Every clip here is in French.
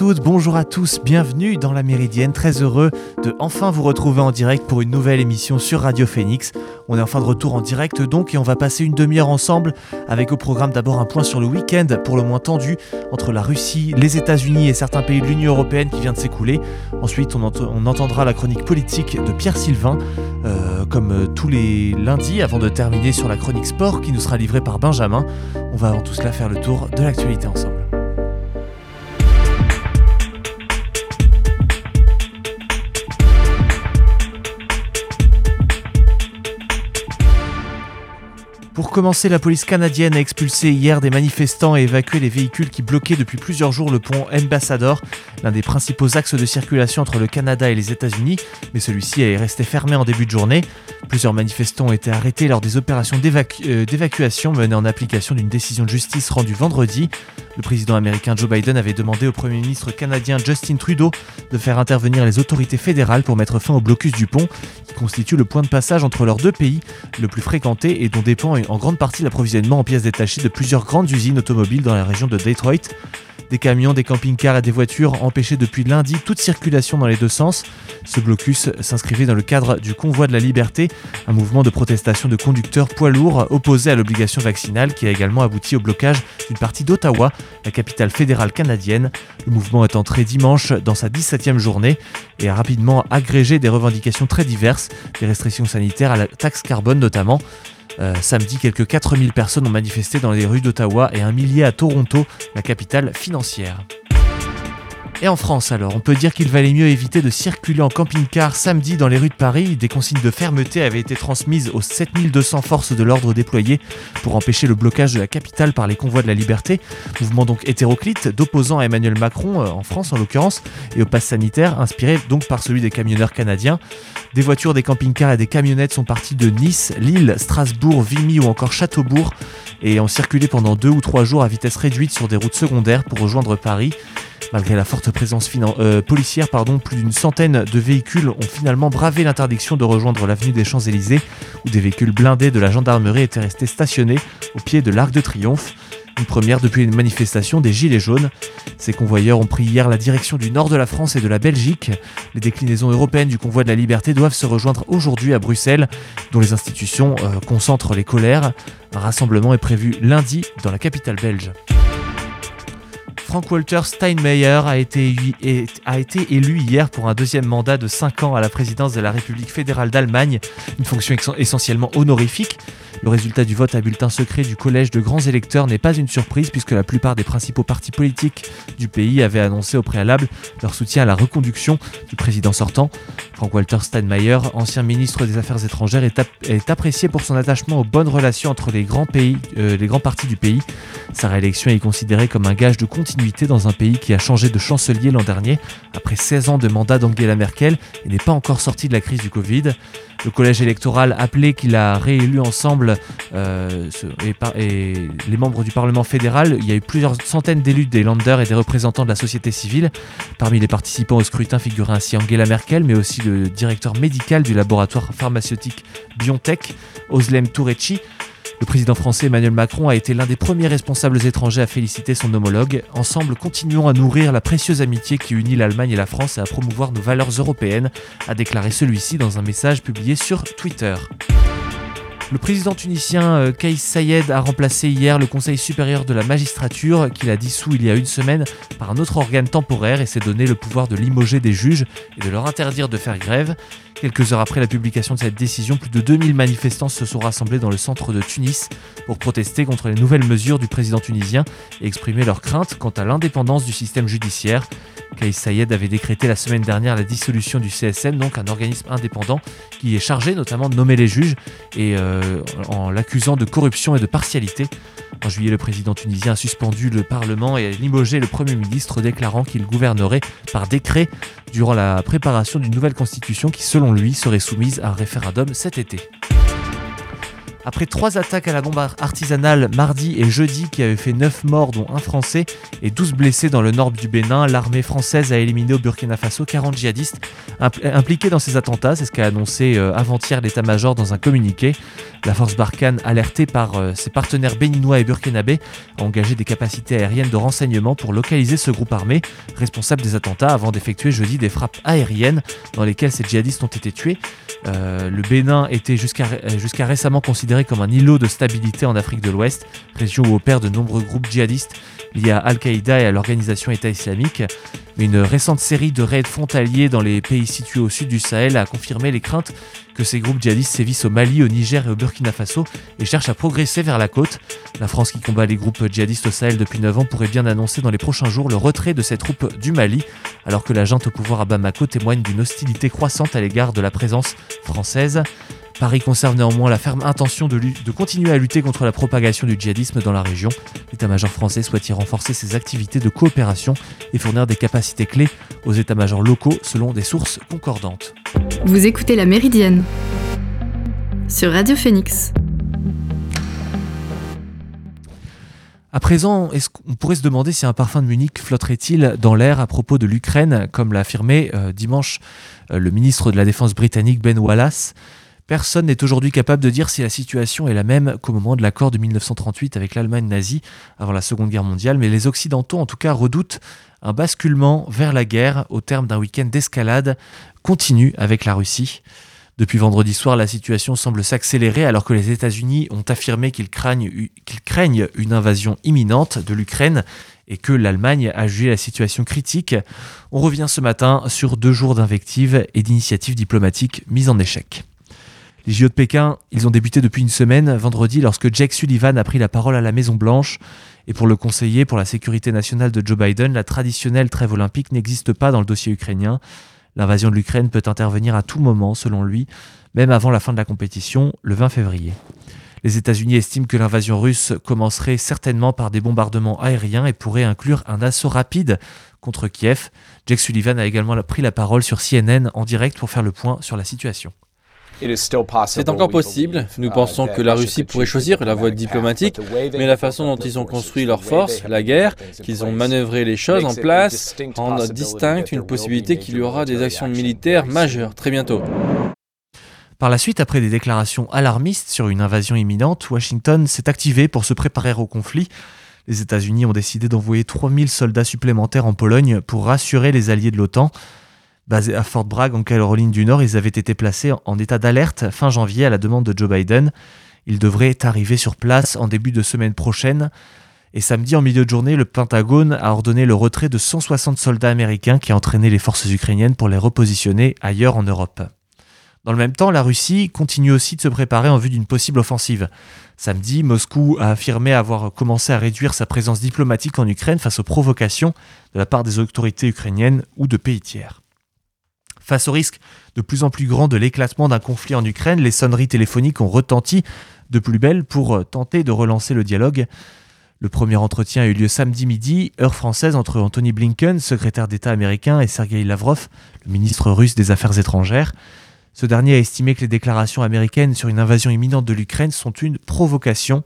Bonjour à tous, bienvenue dans la Méridienne, très heureux de enfin vous retrouver en direct pour une nouvelle émission sur Radio Phoenix. On est enfin de retour en direct donc et on va passer une demi-heure ensemble avec au programme d'abord un point sur le week-end pour le moins tendu entre la Russie, les États-Unis et certains pays de l'Union Européenne qui vient de s'écouler. Ensuite on, entendra la chronique politique de Pierre Sylvain euh, comme euh, tous les lundis avant de terminer sur la chronique sport qui nous sera livrée par Benjamin. On va avant tout cela faire le tour de l'actualité ensemble. Commencer, la police canadienne a expulsé hier des manifestants et évacué les véhicules qui bloquaient depuis plusieurs jours le pont Ambassador, l'un des principaux axes de circulation entre le Canada et les États-Unis, mais celui-ci est resté fermé en début de journée. Plusieurs manifestants ont été arrêtés lors des opérations euh, d'évacuation menées en application d'une décision de justice rendue vendredi. Le président américain Joe Biden avait demandé au Premier ministre canadien Justin Trudeau de faire intervenir les autorités fédérales pour mettre fin au blocus du pont, qui constitue le point de passage entre leurs deux pays, le plus fréquenté et dont dépend en grande partie l'approvisionnement en pièces détachées de plusieurs grandes usines automobiles dans la région de Detroit. Des camions, des camping-cars et des voitures empêchaient depuis lundi toute circulation dans les deux sens. Ce blocus s'inscrivait dans le cadre du Convoi de la Liberté, un mouvement de protestation de conducteurs poids lourds opposés à l'obligation vaccinale qui a également abouti au blocage d'une partie d'Ottawa, la capitale fédérale canadienne. Le mouvement est entré dimanche dans sa 17e journée et a rapidement agrégé des revendications très diverses, des restrictions sanitaires à la taxe carbone notamment. Euh, samedi, quelques 4000 personnes ont manifesté dans les rues d'Ottawa et un millier à Toronto, la capitale financière. Et en France alors, on peut dire qu'il valait mieux éviter de circuler en camping-car samedi dans les rues de Paris. Des consignes de fermeté avaient été transmises aux 7200 forces de l'ordre déployées pour empêcher le blocage de la capitale par les convois de la liberté. Mouvement donc hétéroclite d'opposants à Emmanuel Macron, euh, en France en l'occurrence, et au pass sanitaire, inspiré donc par celui des camionneurs canadiens. Des voitures, des camping-cars et des camionnettes sont partis de Nice, Lille, Strasbourg, Vimy ou encore Châteaubourg et ont circulé pendant deux ou trois jours à vitesse réduite sur des routes secondaires pour rejoindre Paris. Malgré la forte présence euh, policière, plus d'une centaine de véhicules ont finalement bravé l'interdiction de rejoindre l'avenue des Champs-Élysées, où des véhicules blindés de la gendarmerie étaient restés stationnés au pied de l'Arc de Triomphe. Une première depuis une manifestation des Gilets jaunes. Ces convoyeurs ont pris hier la direction du nord de la France et de la Belgique. Les déclinaisons européennes du convoi de la liberté doivent se rejoindre aujourd'hui à Bruxelles, dont les institutions euh, concentrent les colères. Un rassemblement est prévu lundi dans la capitale belge. Frank-Walter Steinmeier a été, a été élu hier pour un deuxième mandat de 5 ans à la présidence de la République fédérale d'Allemagne, une fonction essentiellement honorifique. Le résultat du vote à bulletin secret du collège de grands électeurs n'est pas une surprise puisque la plupart des principaux partis politiques du pays avaient annoncé au préalable leur soutien à la reconduction du président sortant. Frank-Walter Steinmeier, ancien ministre des Affaires étrangères, est, apprécié pour son attachement aux bonnes relations entre les grands, pays, euh, les grands partis du pays. Sa réélection est considérée comme un gage de continuité dans un pays qui a changé de chancelier l'an dernier après 16 ans de mandat d'Angela Merkel et n'est pas encore sorti de la crise du Covid. Le collège électoral appelé qu'il a réélu ensemble euh, et, les membres du Parlement fédéral, il y a eu plusieurs centaines d'élus des Länder et des représentants de la société civile. Parmi les participants au scrutin figurait ainsi Angela Merkel, mais aussi le directeur médical du laboratoire pharmaceutique BioNTech, Oslem Tourechi, le président français Emmanuel Macron a été l'un des premiers responsables étrangers à féliciter son homologue. Ensemble, continuons à nourrir la précieuse amitié qui unit l'Allemagne et la France et à promouvoir nos valeurs européennes, a déclaré celui-ci dans un message publié sur Twitter. Le président tunisien euh, Kais Sayed a remplacé hier le Conseil supérieur de la magistrature qu'il a dissous il y a une semaine par un autre organe temporaire et s'est donné le pouvoir de limoger des juges et de leur interdire de faire grève. Quelques heures après la publication de cette décision, plus de 2000 manifestants se sont rassemblés dans le centre de Tunis pour protester contre les nouvelles mesures du président tunisien et exprimer leurs craintes quant à l'indépendance du système judiciaire. Kais Sayed avait décrété la semaine dernière la dissolution du CSN, donc un organisme indépendant qui est chargé notamment de nommer les juges et euh, en l'accusant de corruption et de partialité. En juillet, le président tunisien a suspendu le Parlement et a limogé le Premier ministre, déclarant qu'il gouvernerait par décret durant la préparation d'une nouvelle constitution qui, selon lui, serait soumise à un référendum cet été. Après trois attaques à la bombe artisanale mardi et jeudi qui avaient fait 9 morts dont un français et 12 blessés dans le nord du Bénin, l'armée française a éliminé au Burkina Faso 40 djihadistes impliqués dans ces attentats, c'est ce qu'a annoncé euh, avant-hier l'état-major dans un communiqué. La force Barkhane, alertée par euh, ses partenaires béninois et burkinabés, a engagé des capacités aériennes de renseignement pour localiser ce groupe armé responsable des attentats avant d'effectuer jeudi des frappes aériennes dans lesquelles ces djihadistes ont été tués. Euh, le Bénin était jusqu'à récemment comme un îlot de stabilité en Afrique de l'Ouest, région où opèrent de nombreux groupes djihadistes liés à Al-Qaïda et à l'organisation État islamique. Une récente série de raids frontaliers dans les pays situés au sud du Sahel a confirmé les craintes que ces groupes djihadistes sévissent au Mali, au Niger et au Burkina Faso et cherchent à progresser vers la côte. La France qui combat les groupes djihadistes au Sahel depuis 9 ans pourrait bien annoncer dans les prochains jours le retrait de ses troupes du Mali, alors que la junte au pouvoir à Bamako témoigne d'une hostilité croissante à l'égard de la présence française. Paris conserve néanmoins la ferme intention de, de, continuer à lutter contre la propagation du djihadisme dans la région. L'état-major français souhaite y renforcer ses activités de coopération et fournir des capacités clés aux états-majors locaux selon des sources concordantes. Vous écoutez La Méridienne sur Radio Phoenix. À présent, on pourrait se demander si un parfum de Munich flotterait-il dans l'air à propos de l'Ukraine, comme l'a affirmé euh, dimanche euh, le ministre de la Défense britannique Ben Wallace? Personne n'est aujourd'hui capable de dire si la situation est la même qu'au moment de l'accord de 1938 avec l'Allemagne nazie avant la Seconde Guerre mondiale, mais les Occidentaux en tout cas redoutent un basculement vers la guerre au terme d'un week-end d'escalade continu avec la Russie. Depuis vendredi soir, la situation semble s'accélérer alors que les États-Unis ont affirmé qu'ils craignent, craignent, une invasion imminente de l'Ukraine et que l'Allemagne a jugé la situation critique. On revient ce matin sur deux jours d'invectives et d'initiatives diplomatiques mises en échec. Les JO de Pékin, ils ont débuté depuis une semaine, vendredi, lorsque Jake Sullivan a pris la parole à la Maison-Blanche. Et pour le conseiller pour la sécurité nationale de Joe Biden, la traditionnelle trêve olympique n'existe pas dans le dossier ukrainien. L'invasion de l'Ukraine peut intervenir à tout moment, selon lui, même avant la fin de la compétition, le 20 février. Les États-Unis estiment que l'invasion russe commencerait certainement par des bombardements aériens et pourrait inclure un assaut rapide contre Kiev. Jake Sullivan a également pris la parole sur CNN en direct pour faire le point sur la situation. C'est encore possible. Nous uh, pensons que la Russie pourrait choisir la voie diplomatique, mais la façon dont ils ont construit leurs forces, la guerre, qu'ils ont manœuvré les choses en place, rend distincte une possibilité qu'il y aura des actions militaires majeures très bientôt. Par la suite, après des déclarations alarmistes sur une invasion imminente, Washington s'est activé pour se préparer au conflit. Les États-Unis ont décidé d'envoyer 3000 soldats supplémentaires en Pologne pour rassurer les alliés de l'OTAN. Basés à Fort Bragg en Caroline du Nord, ils avaient été placés en état d'alerte fin janvier à la demande de Joe Biden. Ils devraient arriver sur place en début de semaine prochaine. Et samedi, en milieu de journée, le Pentagone a ordonné le retrait de 160 soldats américains qui entraînaient les forces ukrainiennes pour les repositionner ailleurs en Europe. Dans le même temps, la Russie continue aussi de se préparer en vue d'une possible offensive. Samedi, Moscou a affirmé avoir commencé à réduire sa présence diplomatique en Ukraine face aux provocations de la part des autorités ukrainiennes ou de pays tiers. Face au risque de plus en plus grand de l'éclatement d'un conflit en Ukraine, les sonneries téléphoniques ont retenti de plus belle pour euh, tenter de relancer le dialogue. Le premier entretien a eu lieu samedi midi, heure française, entre Anthony Blinken, secrétaire d'État américain, et Sergei Lavrov, le ministre russe des Affaires étrangères. Ce dernier a estimé que les déclarations américaines sur une invasion imminente de l'Ukraine sont une provocation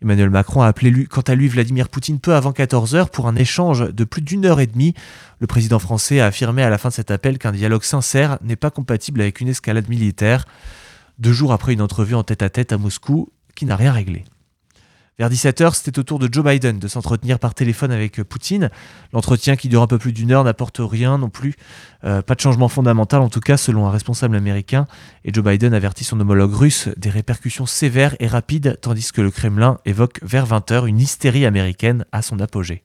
Emmanuel Macron a appelé quant à lui Vladimir Poutine peu avant 14h pour un échange de plus d'une heure et demie. Le président français a affirmé à la fin de cet appel qu'un dialogue sincère n'est pas compatible avec une escalade militaire, deux jours après une entrevue en tête à -tête à Moscou qui n'a rien réglé. Vers 17h, c'était au tour de Joe Biden de s'entretenir par téléphone avec euh, Poutine. L'entretien qui dure un peu plus d'une heure n'apporte rien non plus, euh, pas de changement fondamental en tout cas selon un responsable américain. Et Joe Biden avertit son homologue russe des répercussions sévères et rapides, tandis que le Kremlin évoque vers 20h une hystérie américaine à son apogée.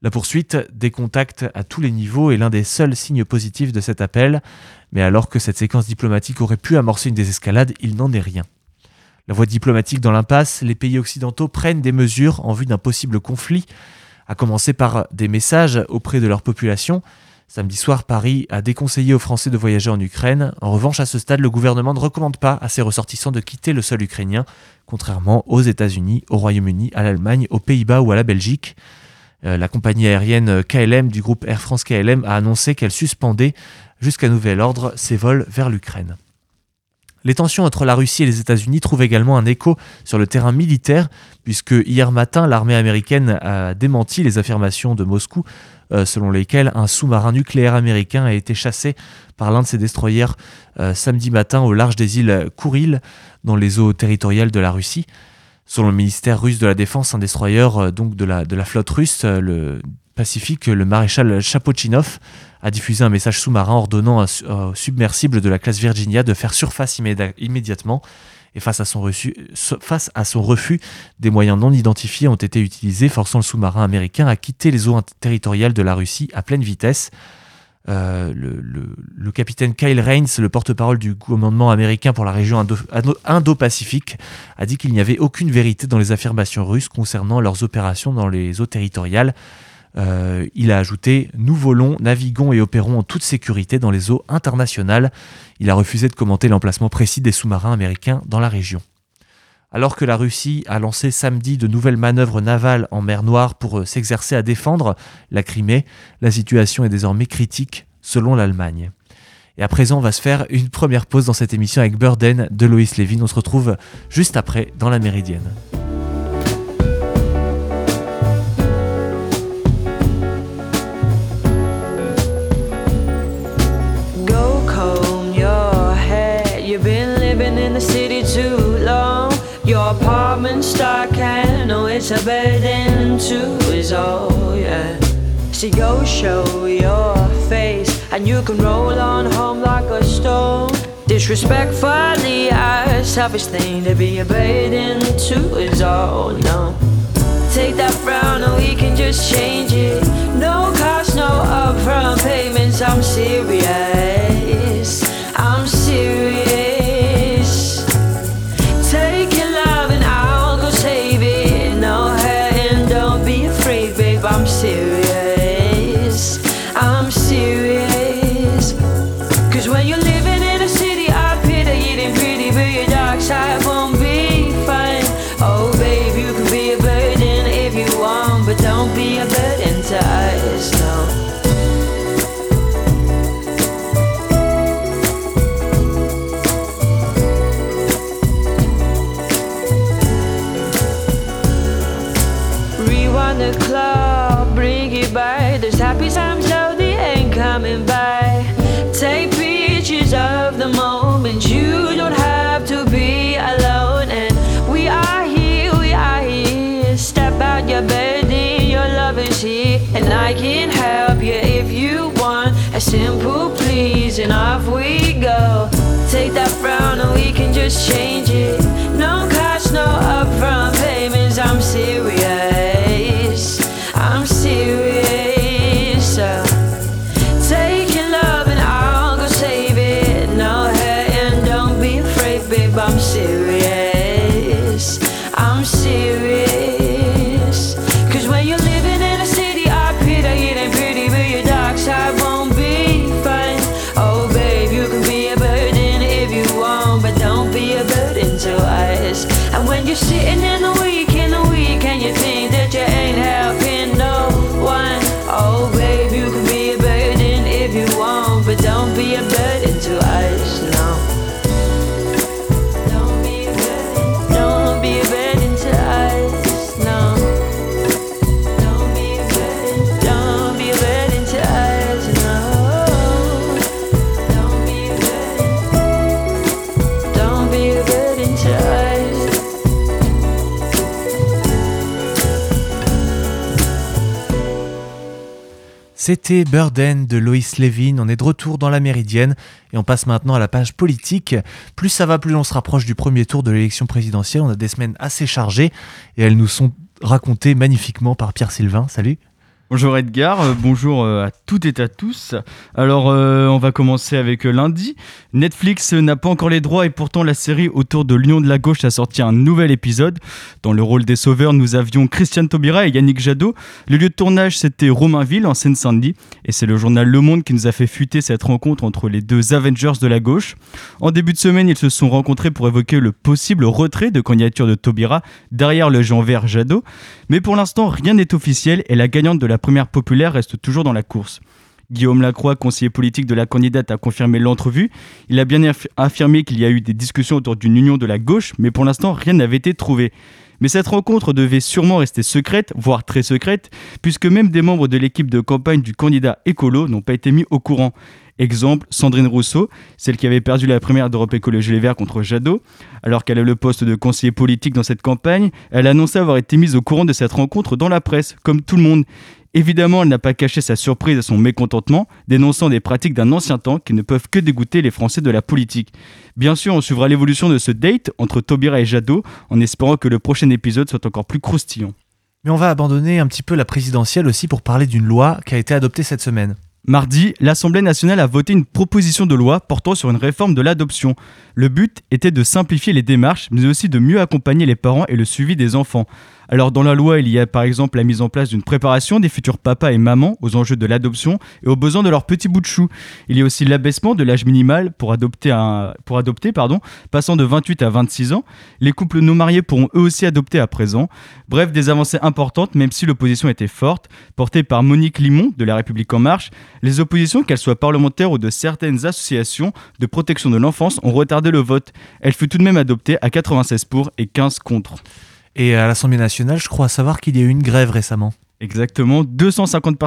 La poursuite des contacts à tous les niveaux est l'un des seuls signes positifs de cet appel, mais alors que cette séquence diplomatique aurait pu amorcer une désescalade, il n'en est rien. La voie diplomatique dans l'impasse, les pays occidentaux prennent des mesures en vue d'un possible conflit, à commencer par des messages auprès de leur population. Samedi soir, Paris a déconseillé aux Français de voyager en Ukraine. En revanche, à ce stade, le gouvernement ne recommande pas à ses ressortissants de quitter le sol ukrainien, contrairement aux États-Unis, au Royaume-Uni, à l'Allemagne, aux Pays-Bas ou à la Belgique. Euh, la compagnie aérienne KLM du groupe Air France KLM a annoncé qu'elle suspendait jusqu'à nouvel ordre ses vols vers l'Ukraine. Les tensions entre la Russie et les États-Unis trouvent également un écho sur le terrain militaire, puisque hier matin, l'armée américaine a démenti les affirmations de Moscou euh, selon lesquelles un sous-marin nucléaire américain a été chassé par l'un de ses destroyers euh, samedi matin au large des îles Kouril, dans les eaux territoriales de la Russie. Selon le ministère russe de la Défense, un destroyer euh, de la, de la flotte russe, le Pacifique, le maréchal Chapochinov, a diffusé un message sous-marin ordonnant au submersible de la classe Virginia de faire surface immédiatement. Et face à, son refus, face à son refus, des moyens non identifiés ont été utilisés, forçant le sous-marin américain à quitter les eaux territoriales de la Russie à pleine vitesse. Euh, le, capitaine Kyle Rains, le porte-parole du commandement américain pour la région Indo-Pacifique, a dit qu'il n'y avait aucune vérité dans les affirmations russes concernant leurs opérations dans les eaux territoriales. Euh, il a ajouté Nous volons, naviguons et opérons en toute sécurité dans les eaux internationales. Il a refusé de commenter l'emplacement précis des sous-marins américains dans la région. Alors que la Russie a lancé samedi de nouvelles manœuvres navales en mer Noire pour euh, s'exercer à défendre la Crimée, la situation est désormais critique selon l'Allemagne. Et à présent, on va se faire une première pause dans cette émission avec Burden de Loïs Levin. On se retrouve juste après dans la Méridienne. Oh, it's a burden to us all, yeah. See, go show your face, and you can roll on home like a stone. Disrespectfully, a selfish thing to be a burden to us all, no. Take that frown and we can just change it. No cost, no upfront payments. I'm serious. I'm serious. Simple please and off we go. Take that frown and we can just change it. No cost no upfront payments. I'm serious C'était Burden de Loïs Levin. On est de retour dans la Méridienne et on passe maintenant à la page politique. Plus ça va, plus on se rapproche du premier tour de l'élection présidentielle. On a des semaines assez chargées et elles nous sont racontées magnifiquement par Pierre Sylvain. Salut. Bonjour Edgar, euh, bonjour euh, à toutes et à tous. Alors euh, on va commencer avec lundi. Netflix n'a pas encore les droits et pourtant la série autour de Lyon de la gauche a sorti un nouvel épisode. Dans le rôle des sauveurs, nous avions Christiane Taubira et Yannick Jadot. Le lieu de tournage c'était Romainville en Seine-Saint-Denis et c'est le journal Le Monde qui nous a fait fuiter cette rencontre entre les deux Avengers de la gauche. En début de semaine, ils se sont rencontrés pour évoquer le possible retrait de candidature de Taubira derrière le Jean Vert Jadot. Mais pour l'instant, rien n'est officiel et la gagnante de la première populaire reste toujours dans la course. Guillaume Lacroix, conseiller politique de la candidate, a confirmé l'entrevue. Il a bien affirmé qu'il y a eu des discussions autour d'une union de la gauche, mais pour l'instant, rien n'avait été trouvé. Mais cette rencontre devait sûrement rester secrète, voire très secrète, puisque même des membres de l'équipe de campagne du candidat écolo n'ont pas été mis au courant. Exemple, Sandrine Rousseau, celle qui avait perdu la première d'Europe Écologie Les Verts contre Jadot, alors qu'elle a le poste de conseiller politique dans cette campagne, elle a annoncé avoir été mise au courant de cette rencontre dans la presse, comme tout le monde. Évidemment, elle n'a pas caché sa surprise et son mécontentement, dénonçant des pratiques d'un ancien temps qui ne peuvent que dégoûter les Français de la politique. Bien sûr, on suivra l'évolution de ce date entre Taubira et Jadot, en espérant que le prochain épisode soit encore plus croustillant. Mais on va abandonner un petit peu la présidentielle aussi pour parler d'une loi qui a été adoptée cette semaine. Mardi, l'Assemblée nationale a voté une proposition de loi portant sur une réforme de l'adoption. Le but était de simplifier les démarches, mais aussi de mieux accompagner les parents et le suivi des enfants. Alors dans la loi, il y a par exemple la mise en place d'une préparation des futurs papas et mamans aux enjeux de l'adoption et aux besoins de leur petit bout de chou. Il y a aussi l'abaissement de l'âge minimal pour adopter, passant de 28 à 26 ans. Les couples non mariés pourront eux aussi adopter à présent. Bref, des avancées importantes même si l'opposition était forte, portée par Monique Limon de La République en marche. Les oppositions, qu'elles soient parlementaires ou de certaines associations de protection de l'enfance, ont retardé le vote. Elle fut tout de même adoptée à 96 pour et 15 contre. Et à l'Assemblée nationale, je crois savoir qu'il y a eu une grève récemment. Exactement. 250,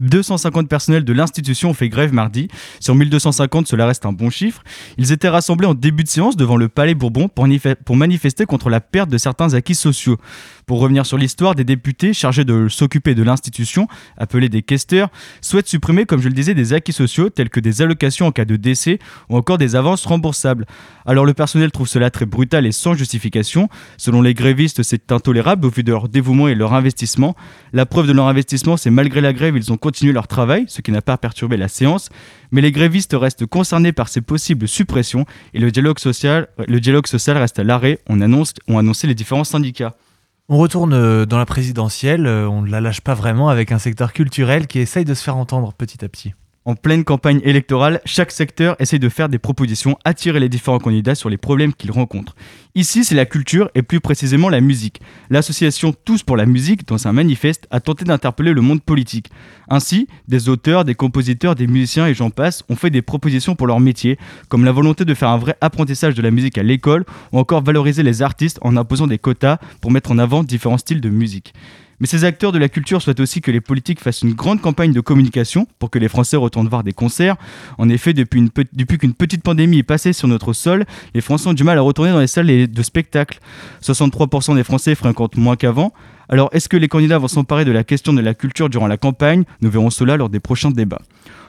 250 personnels de l'institution ont fait grève mardi. Sur 1250, cela reste un bon chiffre. Ils étaient rassemblés en début de séance devant le Palais Bourbon pour manifester contre la perte de certains acquis sociaux. Pour revenir sur l'histoire, des députés chargés de s'occuper de l'institution, appelés des questeurs, souhaitent supprimer, comme je le disais, des acquis sociaux tels que des allocations en cas de décès ou encore des avances remboursables. Alors le personnel trouve cela très brutal et sans justification. Selon les grévistes, c'est intolérable au vu de leur dévouement et leur investissement. La preuve de leur investissement, c'est malgré la grève, ils ont continué leur travail, ce qui n'a pas perturbé la séance. Mais les grévistes restent concernés par ces possibles suppressions et le dialogue social, le dialogue social reste à l'arrêt, on annonce, ont annoncé les différents syndicats. On retourne euh, dans la présidentielle, euh, on ne la lâche pas vraiment avec un secteur culturel qui essaye de se faire entendre petit à petit. En pleine campagne électorale, chaque secteur essaye de faire des propositions, attirer les différents candidats sur les problèmes qu'ils rencontrent. Ici, c'est la culture et plus précisément la musique. L'association Tous pour la musique, dans un manifeste, a tenté d'interpeller le monde politique. Ainsi, des auteurs, des compositeurs, des musiciens et j'en passe ont fait des propositions pour leur métier, comme la volonté de faire un vrai apprentissage de la musique à l'école ou encore valoriser les artistes en imposant des quotas pour mettre en avant différents styles de musique. Mais ces acteurs de la culture souhaitent aussi que les politiques fassent une grande campagne de communication pour que les Français retournent voir des concerts. En effet, depuis, qu'une petite pandémie est passée sur notre sol, les Français ont du mal à retourner dans les salles de spectacle. 63% des Français fréquentent moins qu'avant. Alors, est-ce que les candidats vont s'emparer de la question de la culture durant la campagne? Nous verrons cela lors des prochains débats.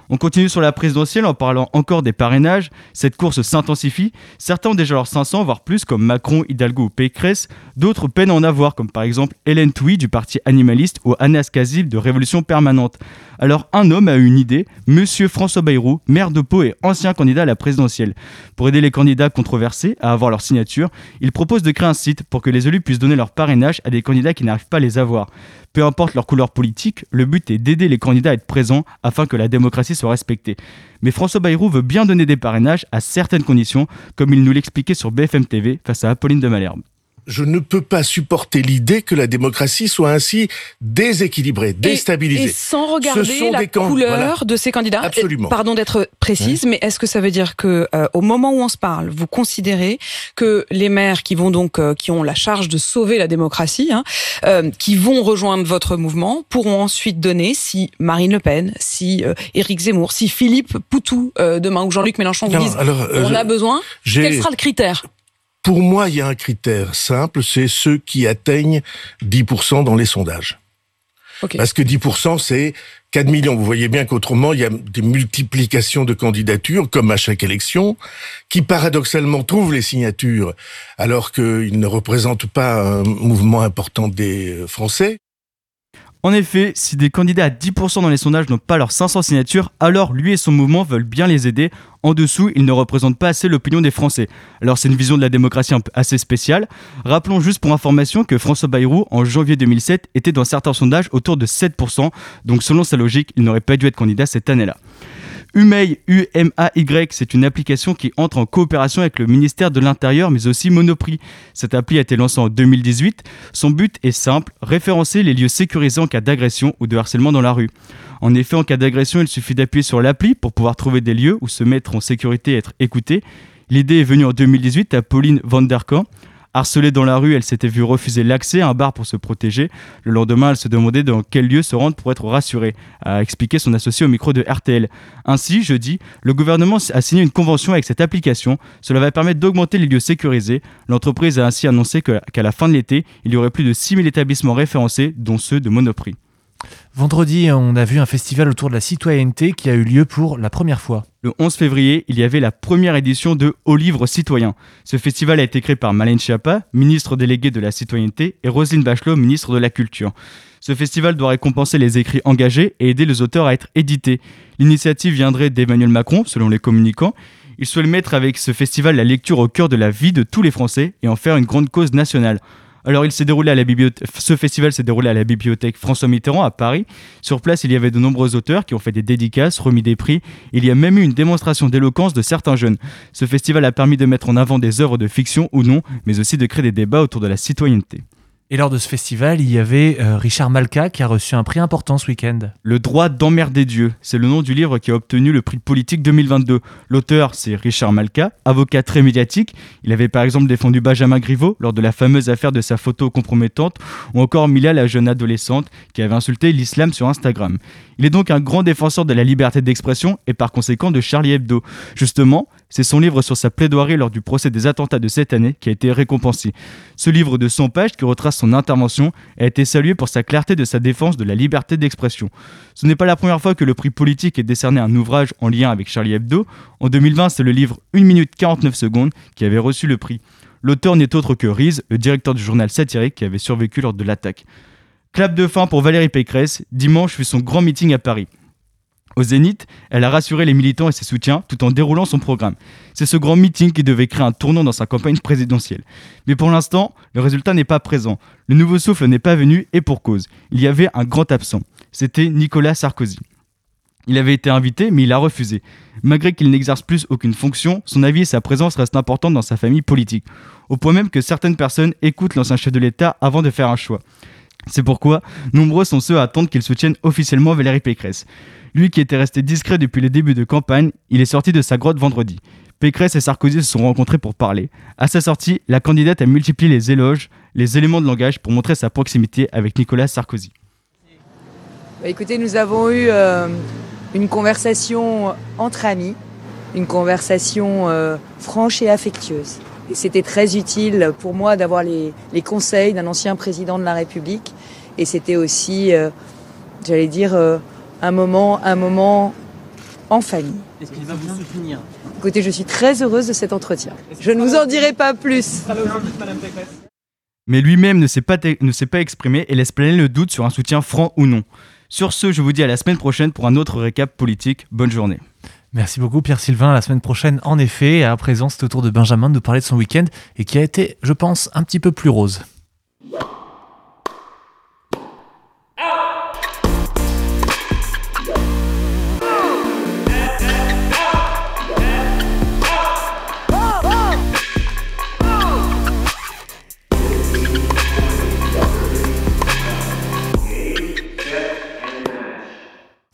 On continue sur la présidentielle en parlant encore des parrainages. Cette course s'intensifie. Certains ont déjà leurs 500, voire plus, comme Macron, Hidalgo ou Pécresse. D'autres peinent en avoir, comme par exemple Hélène Touy du parti animaliste ou Anas Kazib de Révolution Permanente. Alors un homme a eu une idée, Monsieur François Bayrou, maire de Pau et ancien candidat à la présidentielle. Pour aider les candidats controversés à avoir leur signature, il propose de créer un site pour que les élus puissent donner leur parrainage à des candidats qui n'arrivent pas à les avoir. Peu importe leur couleur politique, le but est d'aider les candidats à être présents afin que la démocratie soit respectée. Mais François Bayrou veut bien donner des parrainages à certaines conditions, comme il nous l'expliquait sur BFM TV face à Apolline de Malherbe je ne peux pas supporter l'idée que la démocratie soit ainsi déséquilibrée, déstabilisée. Et, sans regarder la couleur de ces candidats. Absolument. Pardon d'être précise, mais est-ce que ça veut dire que euh, au moment où on se parle, vous considérez que les maires qui vont donc, euh, qui ont la charge de sauver la démocratie, hein, euh, qui vont rejoindre votre mouvement, pourront ensuite donner, si Marine Le Pen, si Éric Zemmour, si Philippe Poutou demain ou Jean-Luc Mélenchon vous disent, on a besoin, quel sera le critère? Pour moi, il y a un critère simple, c'est ceux qui atteignent 10% dans les sondages. Parce que 10%, c'est 4 millions. Vous voyez bien qu'autrement, il y a des multiplications de candidatures, comme à chaque élection, qui paradoxalement trouvent les signatures, alors qu'ils ne représentent pas un mouvement important des Français. En effet, si des candidats à 10% dans les sondages n'ont pas leurs 500 signatures, alors lui et son mouvement veulent bien les aider. En dessous, ils ne représentent pas assez l'opinion des Français. Alors c'est une vision de la démocratie assez spéciale. Rappelons juste pour information que François Bayrou, en janvier 2007, était dans certains sondages autour de 7%, donc selon sa logique, il n'aurait pas dû être candidat cette année-là. UMAY, U-M-A-Y, c'est une application qui entre en coopération avec le ministère de l'Intérieur, mais aussi Monoprix. Cette appli a été lancée en 2018. Son but est simple, référencer les lieux sécurisés en cas d'agression ou de harcèlement dans la rue. En effet, en cas d'agression, il suffit d'appuyer sur l'appli pour pouvoir trouver des lieux où se mettre en sécurité et être écouté. L'idée est venue en 2018 à Pauline Vanderkamp. Harcelée dans la rue, elle s'était vue refuser l'accès à un bar pour se protéger. Le lendemain, elle se demandait dans quel lieu se rendre pour être rassurée, a expliqué son associé au micro de RTL. Ainsi, jeudi, le gouvernement a signé une convention avec cette application. Cela va permettre d'augmenter les lieux sécurisés. L'entreprise a ainsi annoncé qu'à la fin de l'été, il y aurait plus de 6000 établissements référencés, dont ceux de Monoprix. Vendredi, on a vu un festival autour de la citoyenneté qui a eu lieu pour la première fois. Le 11 février, il y avait la première édition de Au Livre Citoyen. Ce festival a été créé par Malène Schiappa, ministre déléguée de la citoyenneté, et Roselyne Bachelot, ministre de la Culture. Ce festival doit récompenser les écrits engagés et aider les auteurs à être édités. L'initiative viendrait d'Emmanuel Macron, selon les communicants. Il souhaite mettre avec ce festival la lecture au cœur de la vie de tous les Français et en faire une grande cause nationale. Alors, il s'est déroulé à la bibliothèque. Ce festival s'est déroulé à la bibliothèque François Mitterrand à Paris. Sur place, il y avait de nombreux auteurs qui ont fait des dédicaces, remis des prix. Il y a même eu une démonstration d'éloquence de certains jeunes. Ce festival a permis de mettre en avant des œuvres de fiction ou non, mais aussi de créer des débats autour de la citoyenneté. Et lors de ce festival, il y avait euh, Richard Malka qui a reçu un prix important ce week-end. Le droit d'emmerder Dieu, c'est le nom du livre qui a obtenu le prix politique 2022. L'auteur, c'est Richard Malka, avocat très médiatique. Il avait par exemple défendu Benjamin Griveaux lors de la fameuse affaire de sa photo compromettante, ou encore Mila, la jeune adolescente qui avait insulté l'islam sur Instagram. Il est donc un grand défenseur de la liberté d'expression et par conséquent de Charlie Hebdo. Justement, c'est son livre sur sa plaidoirie lors du procès des attentats de cette année qui a été récompensé. Ce livre de 100 pages qui retrace son intervention a été salué pour sa clarté de sa défense de la liberté d'expression. Ce n'est pas la première fois que le prix politique est décerné à un ouvrage en lien avec Charlie Hebdo. En 2020, c'est le livre 1 minute 49 secondes qui avait reçu le prix. L'auteur n'est autre que Riz, le directeur du journal satirique qui avait survécu lors de l'attaque. Clap de fin pour Valérie Pécresse. Dimanche fut son grand meeting à Paris. Au Zénith, elle a rassuré les militants et ses soutiens tout en déroulant son programme. C'est ce grand meeting qui devait créer un tournant dans sa campagne présidentielle. Mais pour l'instant, le résultat n'est pas présent. Le nouveau souffle n'est pas venu et pour cause. Il y avait un grand absent. C'était Nicolas Sarkozy. Il avait été invité, mais il a refusé. Malgré qu'il n'exerce plus aucune fonction, son avis et sa présence restent importantes dans sa famille politique. Au point même que certaines personnes écoutent l'ancien chef de l'État avant de faire un choix. C'est pourquoi nombreux sont ceux à attendre qu'il soutienne officiellement Valérie Pécresse. Lui qui était resté discret depuis les débuts de campagne, il est sorti de sa grotte vendredi. Pécresse et Sarkozy se sont rencontrés pour parler. À sa sortie, la candidate a multiplié les éloges, les éléments de langage pour montrer sa proximité avec Nicolas Sarkozy. Bah, écoutez, nous avons eu euh, une conversation entre amis, une conversation euh, franche et affectueuse. Et c'était très utile pour moi d'avoir les, conseils d'un ancien président de la République. Et c'était aussi, euh, j'allais dire, un moment, un moment en famille. Est-ce qu'il va vous soutenir? Écoutez, je suis très heureuse de cet entretien. Je ne vous en dirai pas plus. Mais lui-même ne s'est pas, pas exprimé et laisse planer le doute sur un soutien franc ou non. Sur ce, je vous dis à la semaine prochaine pour un autre récap politique. Bonne journée. Merci beaucoup Pierre-Sylvain. La semaine prochaine, en effet, à présent, c'est au tour de Benjamin de nous parler de son week-end et qui a été, je pense, un petit peu plus rose.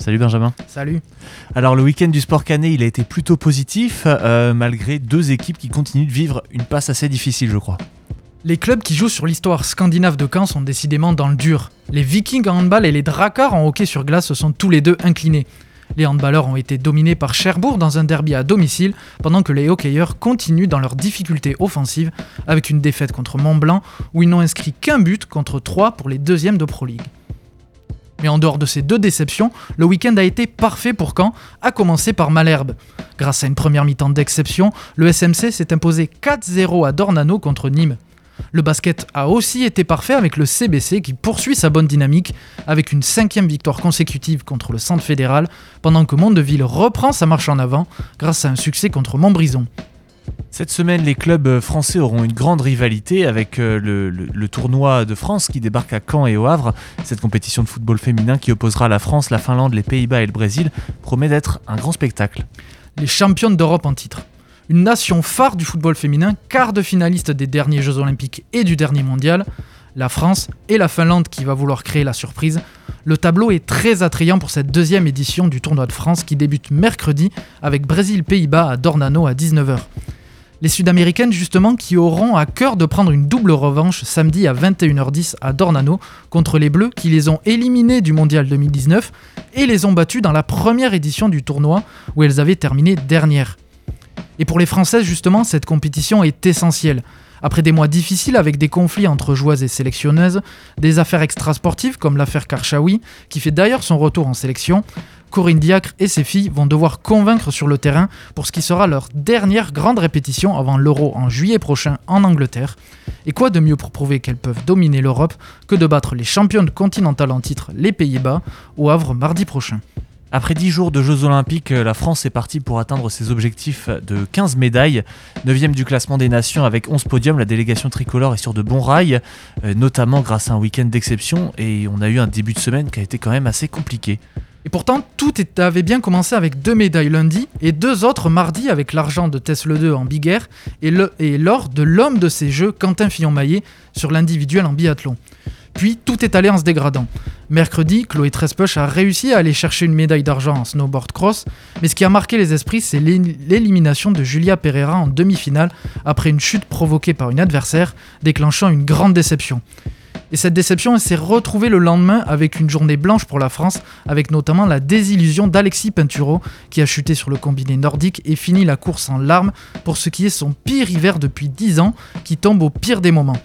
Salut Benjamin. Salut. Alors le week-end du Sport Canet, il a été plutôt positif, euh, malgré deux équipes qui continuent de vivre une passe assez difficile, je crois. Les clubs qui jouent sur l'histoire scandinave de Caen sont décidément dans le dur. Les Vikings en handball et les Drakars en hockey sur glace se sont tous les deux inclinés. Les handballeurs ont été dominés par Cherbourg dans un derby à domicile, pendant que les hockeyeurs continuent dans leurs difficultés offensives avec une défaite contre Mont-Blanc où ils n'ont inscrit qu'un but contre trois pour les deuxièmes de Pro League. Mais en dehors de ces deux déceptions, le week-end a été parfait pour Caen, à commencer par Malherbe. Grâce à une première mi-temps d'exception, le SMC s'est imposé 4-0 à Dornano contre Nîmes. Le basket a aussi été parfait avec le CBC qui poursuit sa bonne dynamique avec une cinquième victoire consécutive contre le Centre fédéral, pendant que Mondeville reprend sa marche en avant grâce à un succès contre Montbrison. Cette semaine, les clubs français auront une grande rivalité avec euh, le, tournoi de France qui débarque à Caen et au Havre. Cette compétition de football féminin qui opposera la France, la Finlande, les Pays-Bas et le Brésil promet d'être un grand spectacle. Les championnes d'Europe en titre. Une nation phare du football féminin, quart de finaliste des derniers Jeux Olympiques et du dernier Mondial, la France et la Finlande qui va vouloir créer la surprise. Le tableau est très attrayant pour cette deuxième édition du tournoi de France qui débute mercredi avec Brésil-Pays-Bas à Dornano à 19h. Les Sud-Américaines, justement, qui auront à cœur de prendre une double revanche samedi à 21h10 à Dornano contre les Bleus qui les ont éliminés du Mondial 2019 et les ont battus dans la première édition du tournoi où elles avaient terminé dernière. Et pour les Françaises, justement, cette compétition est essentielle. Après des mois difficiles avec des conflits entre joueuses et sélectionneuses, des affaires extrasportives comme l'affaire Karchaoui, qui fait d'ailleurs son retour en sélection, Corinne Diacre et ses filles vont devoir convaincre sur le terrain pour ce qui sera leur dernière grande répétition avant l'Euro en juillet prochain en Angleterre. Et quoi de mieux pour prouver qu'elles peuvent dominer l'Europe que de battre les championnes continentales en titre, les Pays-Bas, au Havre mardi prochain? Après 10 jours de Jeux Olympiques, la France est partie pour atteindre ses objectifs de 15 médailles. 9 du classement des nations avec 11 podiums, la délégation tricolore est sur de bons rails, euh, notamment grâce à un week-end d'exception. Et on a eu un début de semaine qui a été quand même assez compliqué. Et pourtant, tout avait bien commencé avec deux médailles lundi et deux autres mardi avec l'argent de Tesla 2 en Big et l'or de l'homme de ces jeux, Quentin Fillon-Maillet, sur l'individuel en biathlon. Puis tout est allé en se dégradant. Mercredi, Chloé Trespuch a réussi à aller chercher une médaille d'argent en snowboard cross, mais ce qui a marqué les esprits, c'est l'élimination de Julia Pereira en demi-finale après une chute provoquée par une adversaire, déclenchant une grande déception. Et cette déception s'est retrouvée le lendemain avec une journée blanche pour la France, avec notamment la désillusion d'Alexis Pinturo, qui a chuté sur le combiné nordique et fini la course en larmes pour ce qui est son pire hiver depuis 10 ans, qui tombe au pire des moments.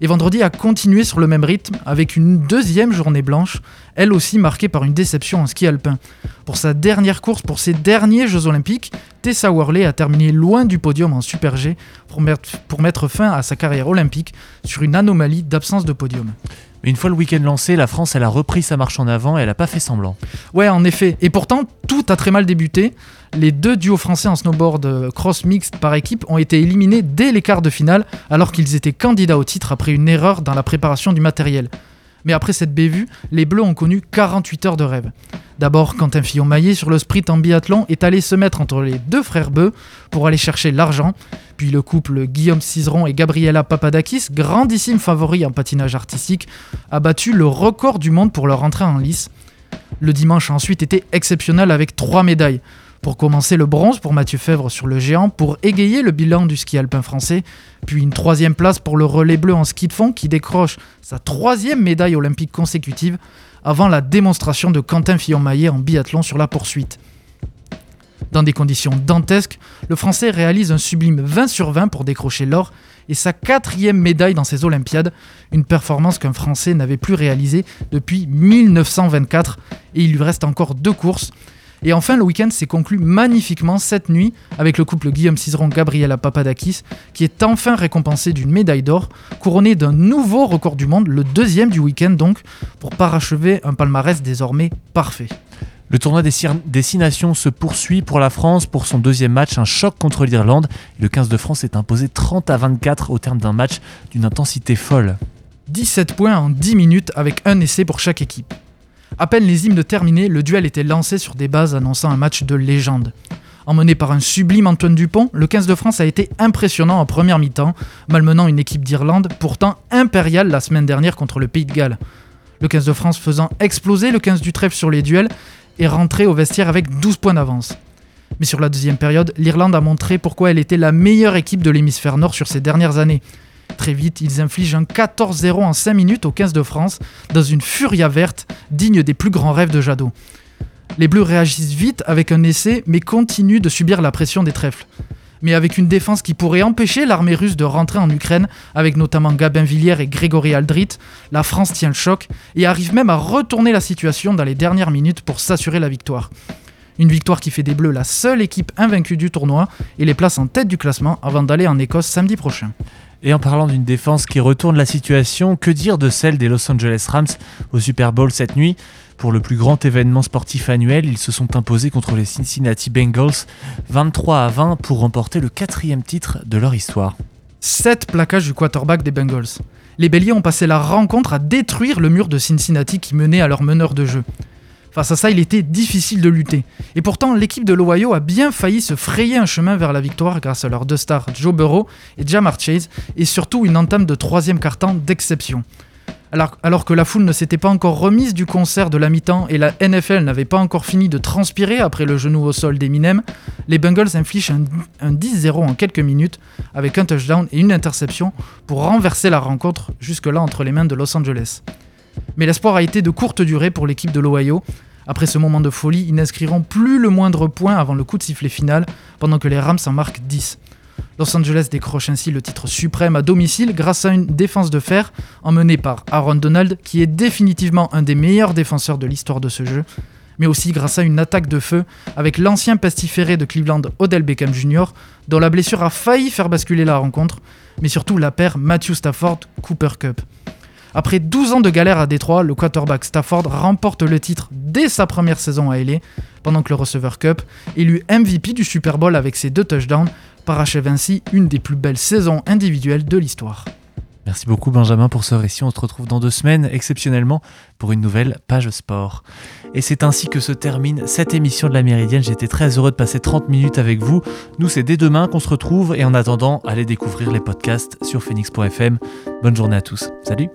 Et vendredi a continué sur le même rythme avec une deuxième journée blanche, elle aussi marquée par une déception en ski alpin. Pour sa dernière course pour ses derniers Jeux Olympiques, Tessa Worley a terminé loin du podium en Super G pour mettre, pour mettre fin à sa carrière olympique sur une anomalie d'absence de podium. Une fois le week-end lancé, la France a repris sa marche en avant et elle a pas fait semblant. Ouais, en effet. Et pourtant, tout a très mal débuté. Les deux duos français en snowboard euh, cross mixte par équipe ont été éliminés dès les quarts de finale, alors qu'ils étaient candidats au titre après une erreur dans la préparation du matériel. Mais après cette bévue, les Bleus ont connu 48 heures de rêve. D'abord, Quentin Fillon-Maillet sur le sprint en biathlon est allé se mettre entre les deux frères Beu pour aller chercher l'argent. Puis le couple Guillaume Cizeron et Gabriela Papadakis, grandissime favori en patinage artistique, a battu le record du monde pour leur entrée en lice. Le dimanche a ensuite été exceptionnel avec trois médailles. Pour commencer, le bronze pour Mathieu Fèvre sur le géant pour égayer le bilan du ski alpin français, puis une troisième place pour le relais bleu en ski de fond qui décroche sa troisième médaille olympique consécutive avant la démonstration de Quentin Fillon-Maillet en biathlon sur la poursuite. Dans des conditions dantesques, le Français réalise un sublime 20 sur 20 pour décrocher l'or et sa quatrième médaille dans ces Olympiades, une performance qu'un Français n'avait plus réalisée depuis 1924 et il lui reste encore deux courses et enfin, le week-end s'est conclu magnifiquement cette nuit avec le couple Guillaume Cizeron-Gabriela Papadakis, qui est enfin récompensé d'une médaille d'or, couronné d'un nouveau record du monde, le deuxième du week-end donc, pour parachever un palmarès désormais parfait. Le tournoi des, Six Nations se poursuit pour la France pour son deuxième match, un choc contre l'Irlande. Le 15 de France est imposé 30 à 24 au terme d'un match d'une intensité folle. 17 points en 10 minutes avec un essai pour chaque équipe. À peine les hymnes terminés, le duel était lancé sur des bases annonçant un match de légende. Emmené par un sublime Antoine Dupont, le 15 de France a été impressionnant en première mi-temps, malmenant une équipe d'Irlande pourtant impériale la semaine dernière contre le Pays de Galles. Le 15 de France faisant exploser le 15 du trèfle sur les duels et rentré au vestiaire avec 12 points d'avance. Mais sur la deuxième période, l'Irlande a montré pourquoi elle était la meilleure équipe de l'hémisphère nord sur ces dernières années. Très vite, ils infligent un 14-0 en 5 minutes au 15 de France, dans une furia verte digne des plus grands rêves de Jadot. Les Bleus réagissent vite avec un essai, mais continuent de subir la pression des trèfles. Mais avec une défense qui pourrait empêcher l'armée russe de rentrer en Ukraine, avec notamment Gabin Villiers et Grégory Aldrit, la France tient le choc et arrive même à retourner la situation dans les dernières minutes pour s'assurer la victoire. Une victoire qui fait des Bleus la seule équipe invaincue du tournoi et les place en tête du classement avant d'aller en Écosse samedi prochain. Et en parlant d'une défense qui retourne la situation, que dire de celle des Los Angeles Rams au Super Bowl cette nuit? Pour le plus grand événement sportif annuel, ils se sont imposés contre les Cincinnati Bengals 23 à 20 pour remporter le quatrième titre de leur histoire. 7 plaquages du quarterback des Bengals. Les Béliers ont passé la rencontre à détruire le mur de Cincinnati qui menait à leur meneur de jeu. Face à ça, il était difficile de lutter. Et pourtant, l'équipe de l'Ohio a bien failli se frayer un chemin vers la victoire grâce à leurs deux stars Joe Burrow et Jamar Chase, et surtout une entame de troisième quart-temps d'exception. Alors, que la foule ne s'était pas encore remise du concert de la mi-temps et la NFL n'avait pas encore fini de transpirer après le genou au sol d'Eminem, les Bengals infligent un, un 10-0 en quelques minutes avec un touchdown et une interception pour renverser la rencontre jusque-là entre les mains de Los Angeles. Mais l'espoir a été de courte durée pour l'équipe de l'Ohio, après ce moment de folie, ils n'inscriront plus le moindre point avant le coup de sifflet final, pendant que les Rams en marquent 10. Los Angeles décroche ainsi le titre suprême à domicile grâce à une défense de fer emmenée par Aaron Donald, qui est définitivement un des meilleurs défenseurs de l'histoire de ce jeu, mais aussi grâce à une attaque de feu avec l'ancien pestiféré de Cleveland Odell Beckham Jr., dont la blessure a failli faire basculer la rencontre, mais surtout la paire Matthew Stafford Cooper Cup. Après 12 ans de galère à Détroit, le quarterback Stafford remporte le titre dès sa première saison à LA, pendant que le receveur Cup, élu MVP du Super Bowl avec ses deux touchdowns, parachève ainsi une des plus belles saisons individuelles de l'histoire. Merci beaucoup Benjamin pour ce récit. On se retrouve dans deux semaines, exceptionnellement, pour une nouvelle page sport. Et c'est ainsi que se termine cette émission de la Méridienne. J'étais très heureux de passer 30 minutes avec vous. Nous, c'est dès demain qu'on se retrouve. Et en attendant, allez découvrir les podcasts sur phoenix.fm. Bonne journée à tous. Salut